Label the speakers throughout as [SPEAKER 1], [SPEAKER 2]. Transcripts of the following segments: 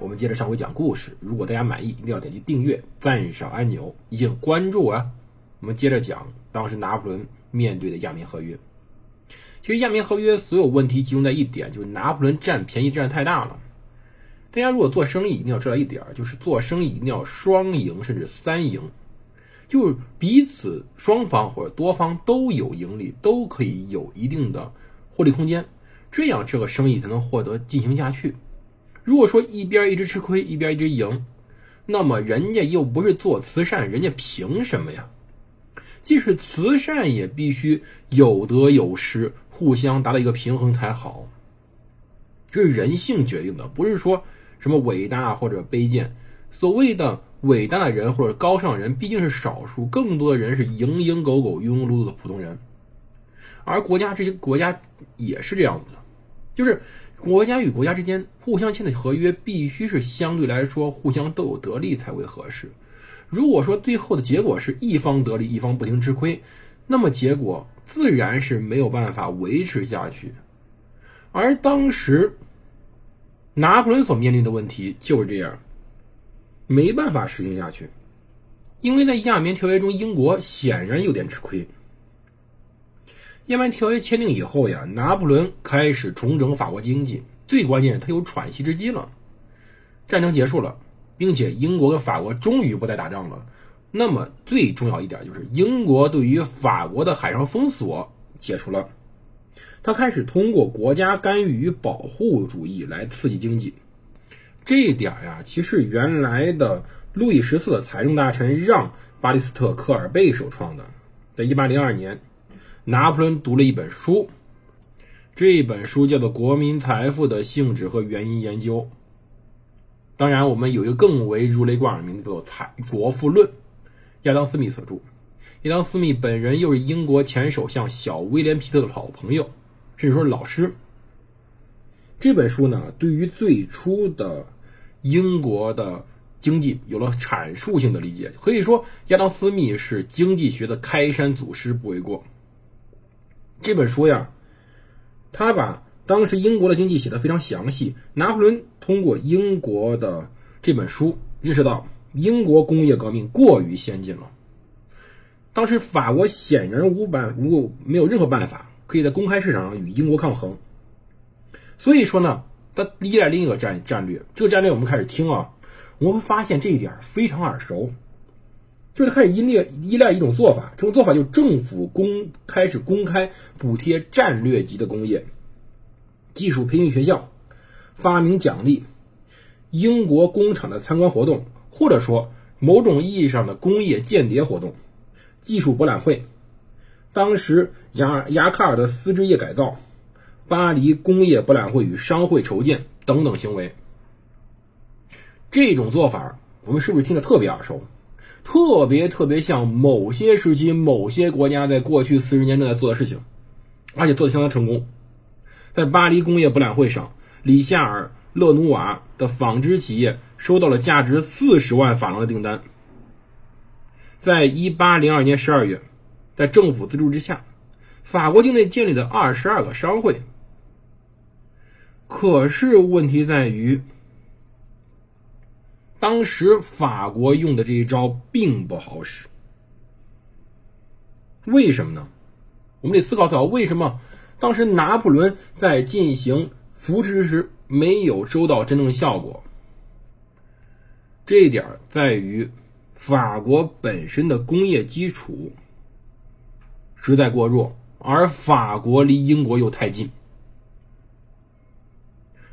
[SPEAKER 1] 我们接着上回讲故事。如果大家满意，一定要点击订阅、赞赏按钮，以及关注啊。我们接着讲当时拿破仑面对的亚眠合约。其实亚眠合约所有问题集中在一点，就是拿破仑占便宜占太大了。大家如果做生意，一定要知道一点，就是做生意一定要双赢甚至三赢，就是彼此双方或者多方都有盈利，都可以有一定的获利空间，这样这个生意才能获得进行下去。如果说一边一直吃亏，一边一直赢，那么人家又不是做慈善，人家凭什么呀？即使慈善也必须有得有失，互相达到一个平衡才好。这是人性决定的，不是说什么伟大或者卑贱。所谓的伟大的人或者高尚人毕竟是少数，更多的人是蝇营狗苟、庸庸碌碌的普通人。而国家这些国家也是这样子的，就是。国家与国家之间互相签的合约必须是相对来说互相都有得利才会合适。如果说最后的结果是一方得利，一方不停吃亏，那么结果自然是没有办法维持下去。而当时拿破仑所面临的问题就是这样，没办法实行下去，因为在亚眠条约中，英国显然有点吃亏。亚眠条约签订以后呀，拿破仑开始重整法国经济。最关键是，他有喘息之机了。战争结束了，并且英国跟法国终于不再打仗了。那么最重要一点就是，英国对于法国的海上封锁解除了。他开始通过国家干预与保护主义来刺激经济。这一点呀，其实原来的路易十四的财政大臣让·巴利斯特·科尔贝首创的，在一八零二年。拿破仑读了一本书，这本书叫做《国民财富的性质和原因研究》。当然，我们有一个更为如雷贯耳的名字，叫做《财国富论》，亚当·斯密所著。亚当·斯密本人又是英国前首相小威廉·皮特的好朋友，甚至说老师。这本书呢，对于最初的英国的经济有了阐述性的理解，可以说亚当·斯密是经济学的开山祖师，不为过。这本书呀，他把当时英国的经济写的非常详细。拿破仑通过英国的这本书，认识到英国工业革命过于先进了。当时法国显然无办无没有任何办法可以在公开市场上与英国抗衡。所以说呢，他依赖另一个战战略。这个战略我们开始听啊，我们会发现这一点非常耳熟。就是开始依赖依赖一种做法，这种做法就是政府公开始公开补贴战略级的工业、技术培训学校、发明奖励、英国工厂的参观活动，或者说某种意义上的工业间谍活动、技术博览会、当时雅雅卡尔的丝织业改造、巴黎工业博览会与商会筹建等等行为。这种做法，我们是不是听着特别耳熟？特别特别像某些时期、某些国家在过去四十年正在做的事情，而且做的相当成功。在巴黎工业博览会上，里夏尔·勒努瓦的纺织企业收到了价值四十万法郎的订单。在一八零二年十二月，在政府资助之下，法国境内建立了二十二个商会。可是问题在于。当时法国用的这一招并不好使，为什么呢？我们得思考思考，为什么当时拿破仑在进行扶持时没有收到真正效果？这一点在于法国本身的工业基础实在过弱，而法国离英国又太近。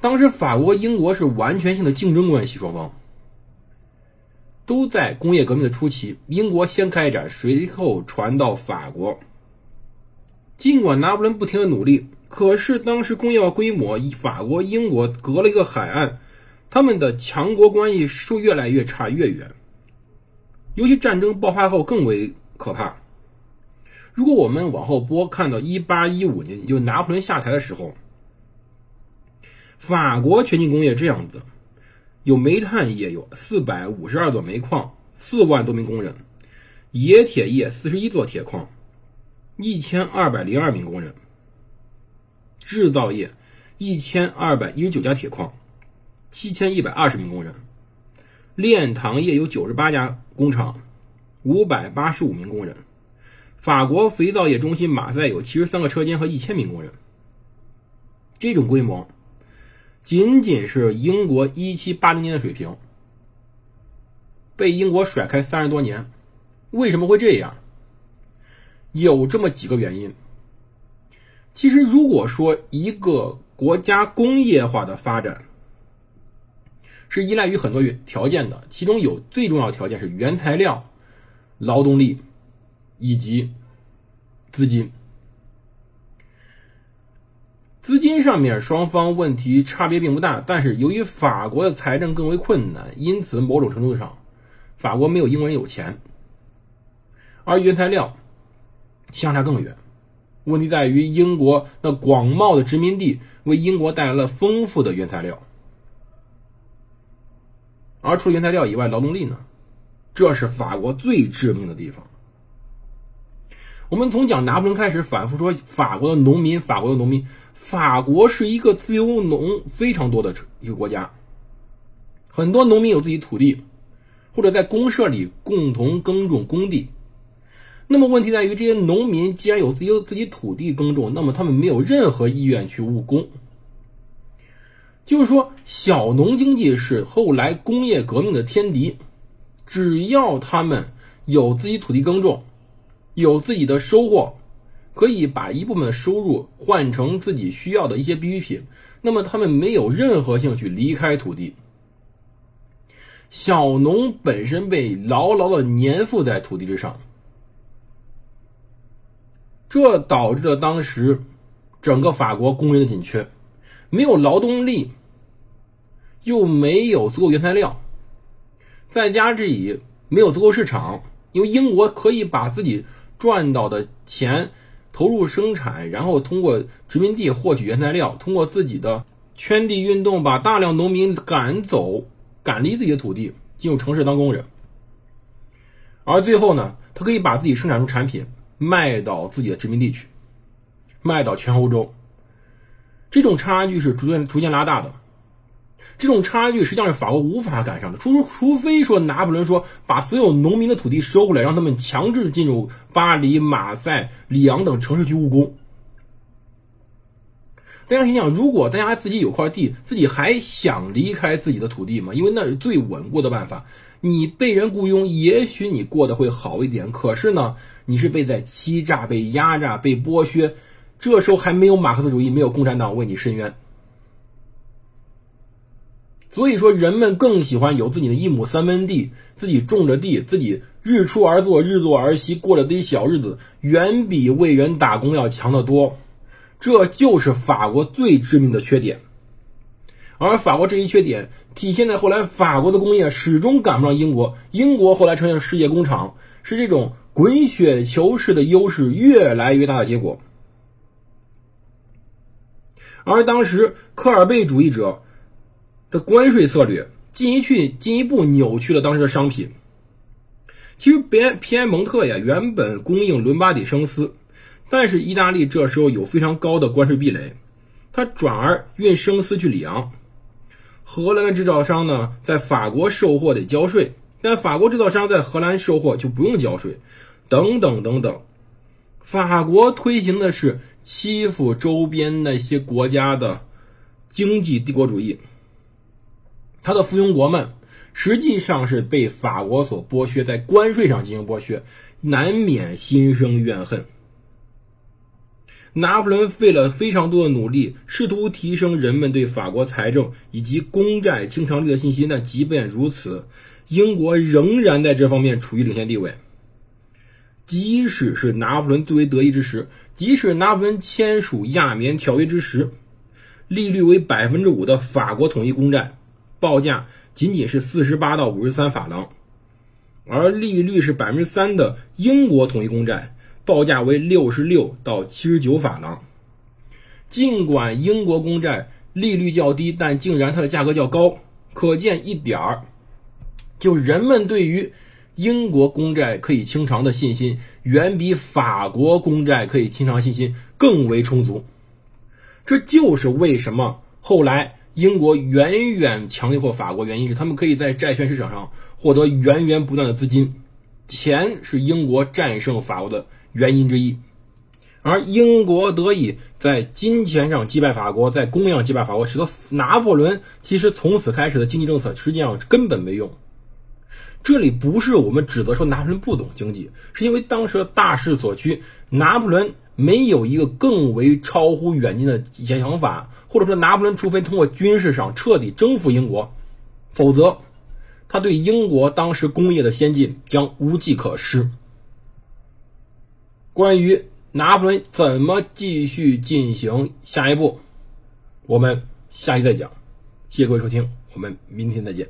[SPEAKER 1] 当时法国英国是完全性的竞争关系，双方。都在工业革命的初期，英国先开展，随后传到法国。尽管拿破仑不停的努力，可是当时工业化规模，法国、英国隔了一个海岸，他们的强国关系是越来越差越远，尤其战争爆发后更为可怕。如果我们往后拨，看到一八一五年，就拿破仑下台的时候，法国全境工业这样子：有煤炭业有四百五十二座煤矿，四万多名工人；冶铁业四十一座铁矿，一千二百零二名工人；制造业一千二百一十九家铁矿，七千一百二十名工人；炼糖业有九十八家工厂，五百八十五名工人。法国肥皂业中心马赛有七十三个车间和一千名工人。这种规模，仅仅是英国一七八零年的水平，被英国甩开三十多年。为什么会这样？有这么几个原因。其实，如果说一个国家工业化的发展是依赖于很多条件的，其中有最重要条件是原材料、劳动力。以及资金，资金上面双方问题差别并不大，但是由于法国的财政更为困难，因此某种程度上，法国没有英国人有钱。而原材料相差更远，问题在于英国那广袤的殖民地为英国带来了丰富的原材料，而除了原材料以外，劳动力呢？这是法国最致命的地方。我们从讲拿破仑开始，反复说法国的农民，法国的农民，法国是一个自由农非常多的一个国家，很多农民有自己土地，或者在公社里共同耕种工地。那么问题在于，这些农民既然有自己自己土地耕种，那么他们没有任何意愿去务工。就是说，小农经济是后来工业革命的天敌，只要他们有自己土地耕种。有自己的收获，可以把一部分收入换成自己需要的一些必需品。那么他们没有任何兴趣离开土地。小农本身被牢牢的粘附在土地之上，这导致了当时整个法国工人的紧缺，没有劳动力，又没有足够原材料，再加之以没有足够市场，因为英国可以把自己。赚到的钱投入生产，然后通过殖民地获取原材料，通过自己的圈地运动，把大量农民赶走，赶离自己的土地，进入城市当工人。而最后呢，他可以把自己生产出产品卖到自己的殖民地去，卖到全欧洲。这种差距是逐渐逐渐拉大的。这种差距实际上是法国无法赶上的，除除非说拿破仑说把所有农民的土地收回来，让他们强制进入巴黎、马赛、里昂等城市去务工。大家想想，如果大家自己有块地，自己还想离开自己的土地吗？因为那是最稳固的办法。你被人雇佣，也许你过得会好一点，可是呢，你是被在欺诈、被压榨、被剥削。这时候还没有马克思主义，没有共产党为你伸冤。所以说，人们更喜欢有自己的一亩三分地，自己种着地，自己日出而作，日落而息，过着自己小日子，远比为人打工要强得多。这就是法国最致命的缺点。而法国这一缺点体现在后来，法国的工业始终赶不上英国，英国后来成了世界工厂，是这种滚雪球式的优势越来越大的结果。而当时科尔贝主义者。的关税策略进一去进一步扭曲了当时的商品。其实，别皮埃蒙特呀，原本供应伦巴底生丝，但是意大利这时候有非常高的关税壁垒，他转而运生丝去里昂。荷兰的制造商呢，在法国售货得交税，但法国制造商在荷兰售货就不用交税，等等等等。法国推行的是欺负周边那些国家的经济帝国主义。他的附庸国们实际上是被法国所剥削，在关税上进行剥削，难免心生怨恨。拿破仑费了非常多的努力，试图提升人们对法国财政以及公债清偿率的信心，但即便如此，英国仍然在这方面处于领先地位。即使是拿破仑最为得意之时，即使拿破仑签署亚棉条约之时，利率为百分之五的法国统一公债。报价仅仅是四十八到五十三法郎，而利率是百分之三的英国统一公债报价为六十六到七十九法郎。尽管英国公债利率较低，但竟然它的价格较高，可见一点儿，就人们对于英国公债可以清偿的信心，远比法国公债可以清偿信心更为充足。这就是为什么后来英国远远强过法国，原因是他们可以在债券市场上获得源源不断的资金，钱是英国战胜法国的原因之一。而英国得以在金钱上击败法国，在供应上击败法国，使得拿破仑其实从此开始的经济政策实际上根本没用。这里不是我们指责说拿破仑不懂经济，是因为当时的大势所趋，拿破仑没有一个更为超乎远近的想法，或者说拿破仑除非通过军事上彻底征服英国，否则他对英国当时工业的先进将无计可施。关于。拿破仑怎么继续进行下一步？我们下期再讲。谢谢各位收听，我们明天再见。